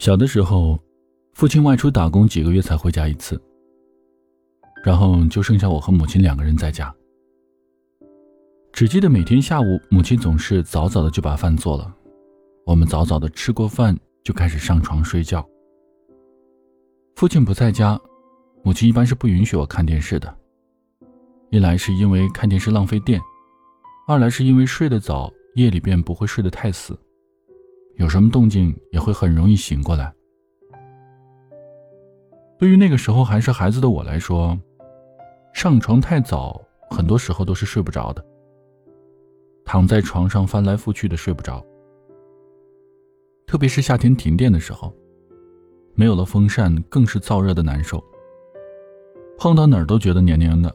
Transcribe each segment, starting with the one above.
小的时候，父亲外出打工几个月才回家一次，然后就剩下我和母亲两个人在家。只记得每天下午，母亲总是早早的就把饭做了，我们早早的吃过饭就开始上床睡觉。父亲不在家，母亲一般是不允许我看电视的。一来是因为看电视浪费电，二来是因为睡得早，夜里便不会睡得太死。有什么动静也会很容易醒过来。对于那个时候还是孩子的我来说，上床太早，很多时候都是睡不着的。躺在床上翻来覆去的睡不着。特别是夏天停电的时候，没有了风扇，更是燥热的难受。碰到哪儿都觉得黏黏的，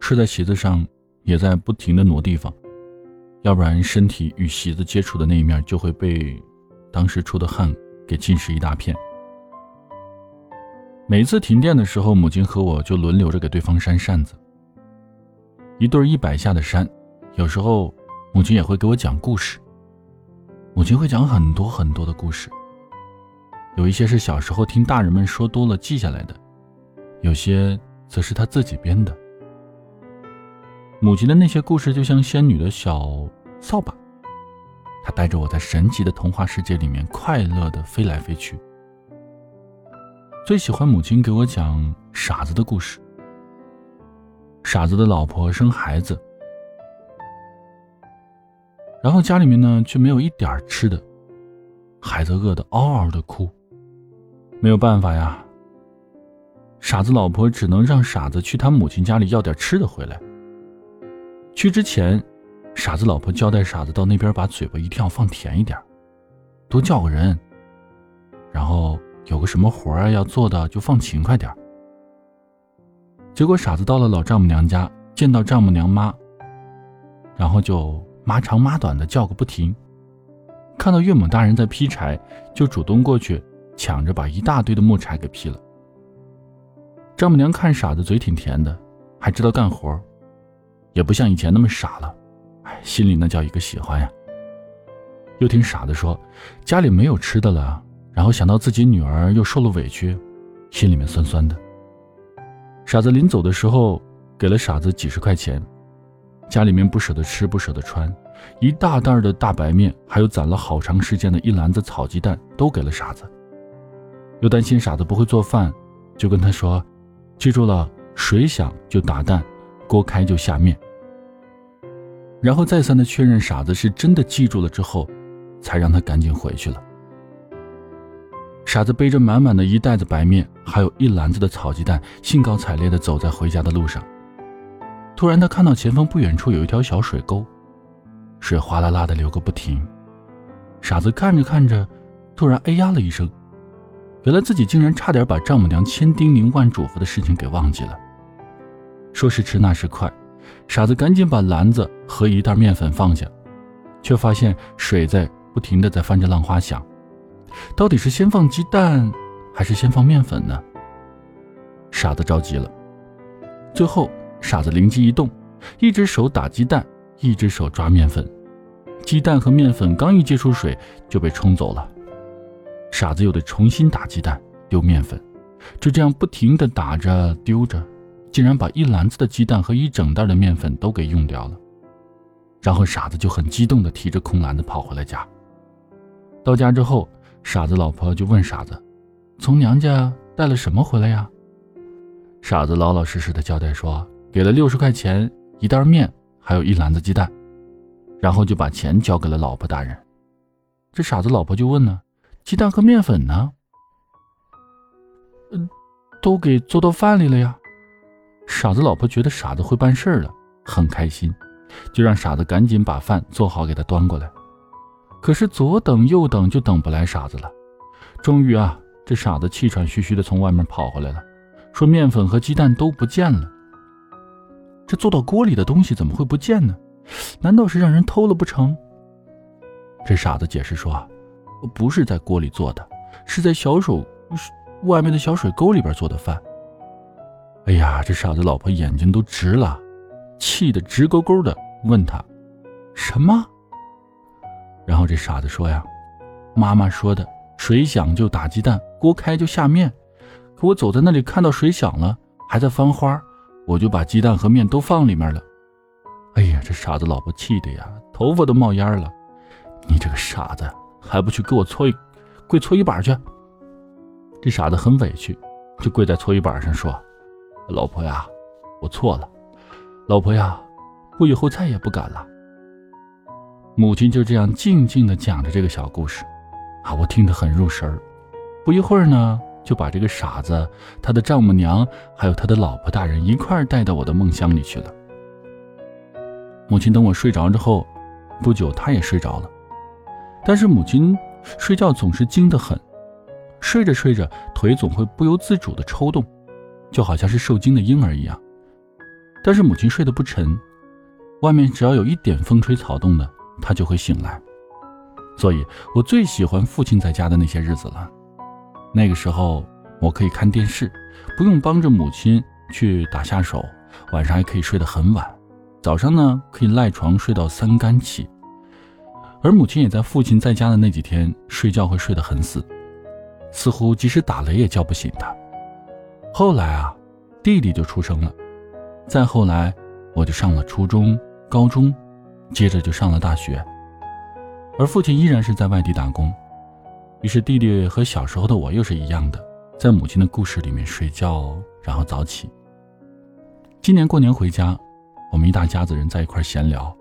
睡在席子上也在不停的挪地方。要不然，身体与席子接触的那一面就会被当时出的汗给浸湿一大片。每次停电的时候，母亲和我就轮流着给对方扇扇子，一对一百下的扇。有时候，母亲也会给我讲故事。母亲会讲很多很多的故事，有一些是小时候听大人们说多了记下来的，有些则是她自己编的。母亲的那些故事就像仙女的小扫把，她带着我在神奇的童话世界里面快乐的飞来飞去。最喜欢母亲给我讲傻子的故事。傻子的老婆生孩子，然后家里面呢却没有一点吃的，孩子饿得嗷嗷的哭。没有办法呀，傻子老婆只能让傻子去他母亲家里要点吃的回来。去之前，傻子老婆交代傻子到那边把嘴巴一定要放甜一点，多叫个人。然后有个什么活儿要做的就放勤快点结果傻子到了老丈母娘家，见到丈母娘妈，然后就妈长妈短的叫个不停。看到岳母大人在劈柴，就主动过去抢着把一大堆的木柴给劈了。丈母娘看傻子嘴挺甜的，还知道干活。也不像以前那么傻了，哎，心里那叫一个喜欢呀。又听傻子说家里没有吃的了，然后想到自己女儿又受了委屈，心里面酸酸的。傻子临走的时候给了傻子几十块钱，家里面不舍得吃不舍得穿，一大袋的大白面，还有攒了好长时间的一篮子草鸡蛋都给了傻子。又担心傻子不会做饭，就跟他说：“记住了，水响就打蛋。”锅开就下面，然后再三的确认傻子是真的记住了之后，才让他赶紧回去了。傻子背着满满的一袋子白面，还有一篮子的草鸡蛋，兴高采烈的走在回家的路上。突然，他看到前方不远处有一条小水沟，水哗啦啦的流个不停。傻子看着看着，突然哎呀了一声，原来自己竟然差点把丈母娘千叮咛万嘱咐的事情给忘记了。说时迟，那时快，傻子赶紧把篮子和一袋面粉放下，却发现水在不停的在翻着浪花响。到底是先放鸡蛋，还是先放面粉呢？傻子着急了。最后，傻子灵机一动，一只手打鸡蛋，一只手抓面粉。鸡蛋和面粉刚一接触水，就被冲走了。傻子又得重新打鸡蛋，丢面粉，就这样不停的打着丢着。竟然把一篮子的鸡蛋和一整袋的面粉都给用掉了，然后傻子就很激动地提着空篮子跑回了家。到家之后，傻子老婆就问傻子：“从娘家带了什么回来呀？”傻子老老实实的交代说：“给了六十块钱，一袋面，还有一篮子鸡蛋。”然后就把钱交给了老婆大人。这傻子老婆就问呢：“鸡蛋和面粉呢？”“嗯，都给做到饭里了呀。”傻子老婆觉得傻子会办事了，很开心，就让傻子赶紧把饭做好给他端过来。可是左等右等就等不来傻子了。终于啊，这傻子气喘吁吁的从外面跑回来了，说面粉和鸡蛋都不见了。这做到锅里的东西怎么会不见呢？难道是让人偷了不成？这傻子解释说，不是在锅里做的，是在小手外面的小水沟里边做的饭。哎呀，这傻子老婆眼睛都直了，气得直勾勾的，问他：“什么？”然后这傻子说：“呀，妈妈说的水响就打鸡蛋，锅开就下面。可我走在那里，看到水响了，还在翻花，我就把鸡蛋和面都放里面了。哎呀，这傻子老婆气的呀，头发都冒烟了。你这个傻子，还不去给我搓一跪搓衣板去？这傻子很委屈，就跪在搓衣板上说：“老婆呀，我错了。老婆呀，我以后再也不敢了。”母亲就这样静静的讲着这个小故事。啊，我听得很入神儿。不一会儿呢，就把这个傻子、他的丈母娘，还有他的老婆大人一块儿带到我的梦乡里去了。母亲等我睡着之后，不久她也睡着了。但是母亲睡觉总是精得很，睡着睡着腿总会不由自主的抽动，就好像是受惊的婴儿一样。但是母亲睡得不沉，外面只要有一点风吹草动的，她就会醒来。所以我最喜欢父亲在家的那些日子了。那个时候，我可以看电视，不用帮着母亲去打下手，晚上还可以睡得很晚，早上呢可以赖床睡到三更起。而母亲也在父亲在家的那几天睡觉会睡得很死，似乎即使打雷也叫不醒他。后来啊，弟弟就出生了，再后来我就上了初中、高中，接着就上了大学。而父亲依然是在外地打工，于是弟弟和小时候的我又是一样的，在母亲的故事里面睡觉，然后早起。今年过年回家，我们一大家子人在一块闲聊。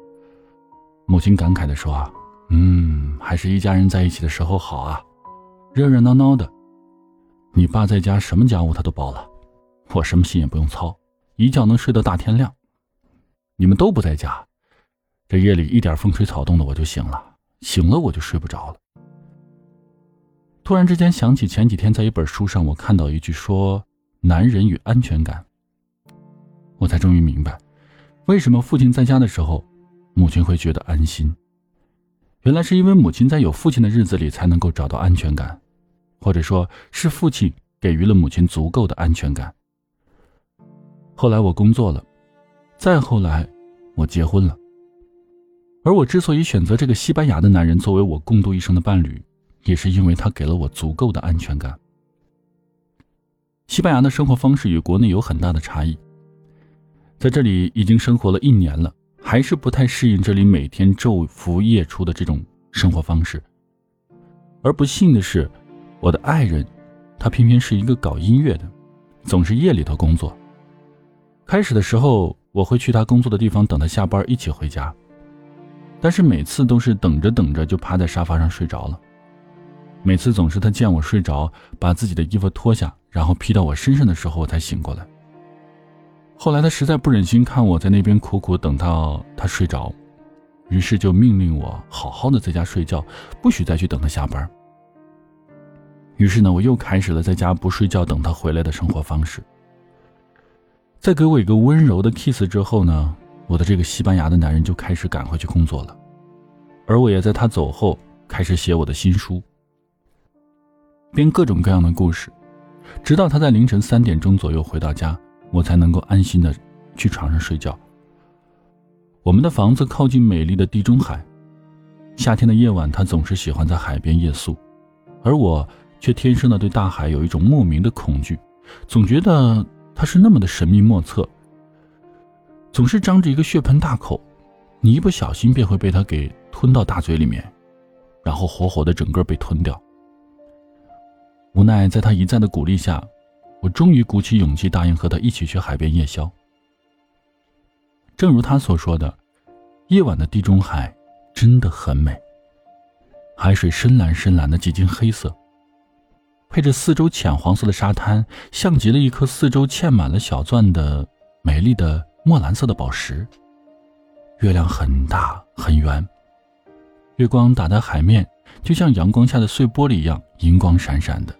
母亲感慨地说：“啊，嗯，还是一家人在一起的时候好啊，热热闹闹的。你爸在家什么家务他都包了，我什么心也不用操，一觉能睡到大天亮。你们都不在家，这夜里一点风吹草动的我就醒了。”醒了我就睡不着了。突然之间想起前几天在一本书上我看到一句说：“男人与安全感。”我才终于明白，为什么父亲在家的时候，母亲会觉得安心。原来是因为母亲在有父亲的日子里才能够找到安全感，或者说是父亲给予了母亲足够的安全感。后来我工作了，再后来，我结婚了。而我之所以选择这个西班牙的男人作为我共度一生的伴侣，也是因为他给了我足够的安全感。西班牙的生活方式与国内有很大的差异，在这里已经生活了一年了，还是不太适应这里每天昼伏夜出的这种生活方式。而不幸的是，我的爱人，他偏偏是一个搞音乐的，总是夜里头工作。开始的时候，我会去他工作的地方等他下班，一起回家。但是每次都是等着等着就趴在沙发上睡着了。每次总是他见我睡着，把自己的衣服脱下，然后披到我身上的时候，我才醒过来。后来他实在不忍心看我在那边苦苦等到他睡着，于是就命令我好好的在家睡觉，不许再去等他下班。于是呢，我又开始了在家不睡觉等他回来的生活方式。在给我一个温柔的 kiss 之后呢？我的这个西班牙的男人就开始赶回去工作了，而我也在他走后开始写我的新书，编各种各样的故事，直到他在凌晨三点钟左右回到家，我才能够安心的去床上睡觉。我们的房子靠近美丽的地中海，夏天的夜晚他总是喜欢在海边夜宿，而我却天生的对大海有一种莫名的恐惧，总觉得它是那么的神秘莫测。总是张着一个血盆大口，你一不小心便会被它给吞到大嘴里面，然后活活的整个被吞掉。无奈在他一再的鼓励下，我终于鼓起勇气答应和他一起去海边夜宵。正如他所说的，夜晚的地中海真的很美，海水深蓝深蓝的几近黑色，配着四周浅黄色的沙滩，像极了一颗四周嵌满了小钻的美丽的。墨蓝色的宝石，月亮很大很圆，月光打在海面，就像阳光下的碎玻璃一样，银光闪闪的。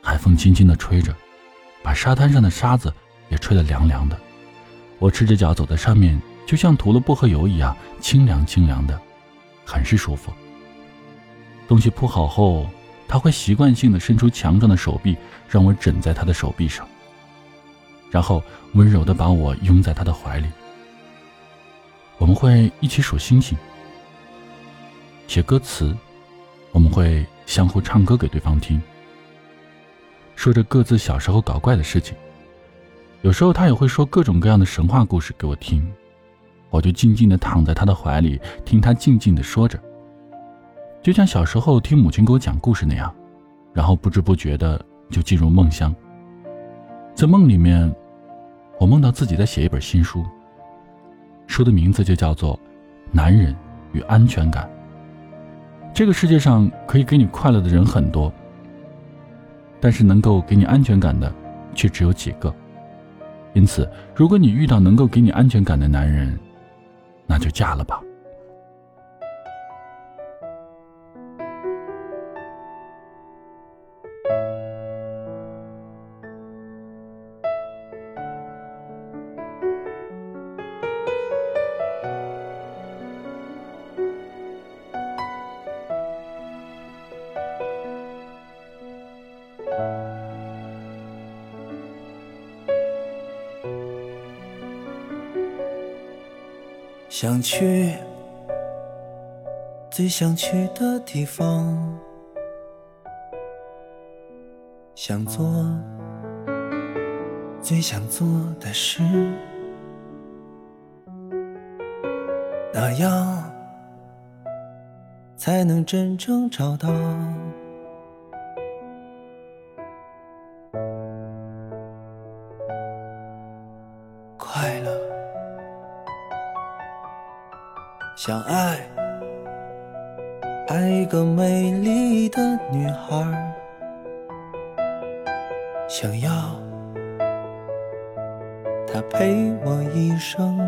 海风轻轻地吹着，把沙滩上的沙子也吹得凉凉的。我赤着脚走在上面，就像涂了薄荷油一样，清凉清凉的，很是舒服。东西铺好后，他会习惯性的伸出强壮的手臂，让我枕在他的手臂上。然后温柔的把我拥在他的怀里，我们会一起数星星，写歌词，我们会相互唱歌给对方听，说着各自小时候搞怪的事情。有时候他也会说各种各样的神话故事给我听，我就静静的躺在他的怀里，听他静静的说着，就像小时候听母亲给我讲故事那样，然后不知不觉的就进入梦乡。在梦里面，我梦到自己在写一本新书，书的名字就叫做《男人与安全感》。这个世界上可以给你快乐的人很多，但是能够给你安全感的却只有几个。因此，如果你遇到能够给你安全感的男人，那就嫁了吧。想去最想去的地方，想做最想做的事，那样才能真正找到快乐。想爱，爱一个美丽的女孩，想要她陪我一生，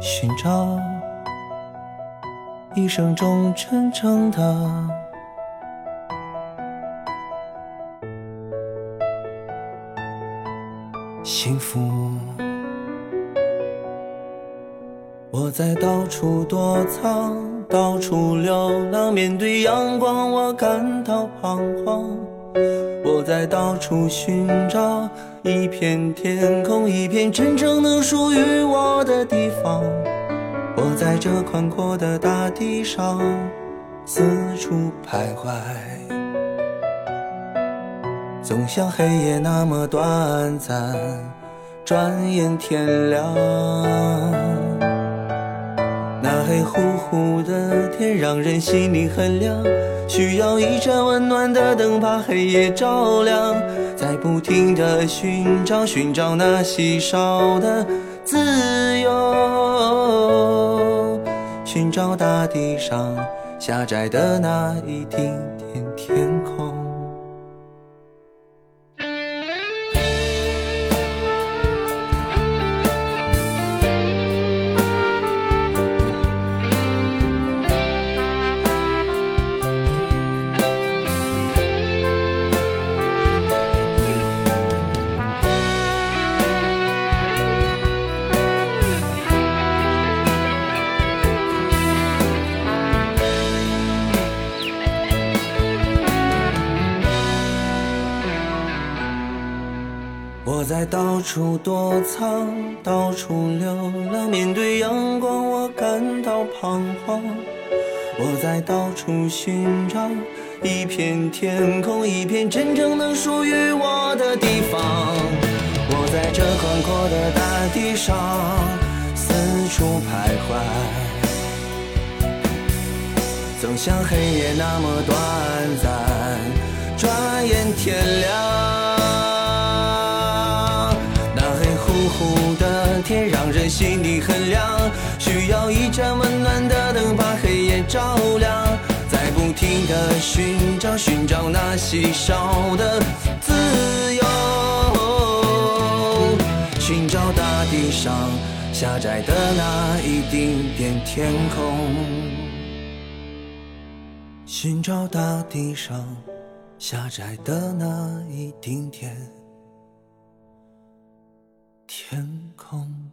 寻找一生中真正的幸福。我在到处躲藏，到处流浪，面对阳光我感到彷徨。我在到处寻找一片天空，一片真正能属于我的地方。我在这宽阔的大地上四处徘徊，总像黑夜那么短暂，转眼天亮。黑乎乎的天让人心里很凉，需要一盏温暖的灯把黑夜照亮，在不停的寻找，寻找那稀少的自由，寻找大地上狭窄的那一丁点在到处躲藏，到处流浪，面对阳光我感到彷徨。我在到处寻找一片天空，一片真正能属于我的地方。我在这宽阔的大地上四处徘徊，总像黑夜那么短暂，转眼天亮。心里很凉，需要一盏温暖的灯把黑夜照亮，在不停的寻找，寻找那稀少的自由，寻找大地上狭窄的那一丁点天空，寻找大地上狭窄的那一丁点天空。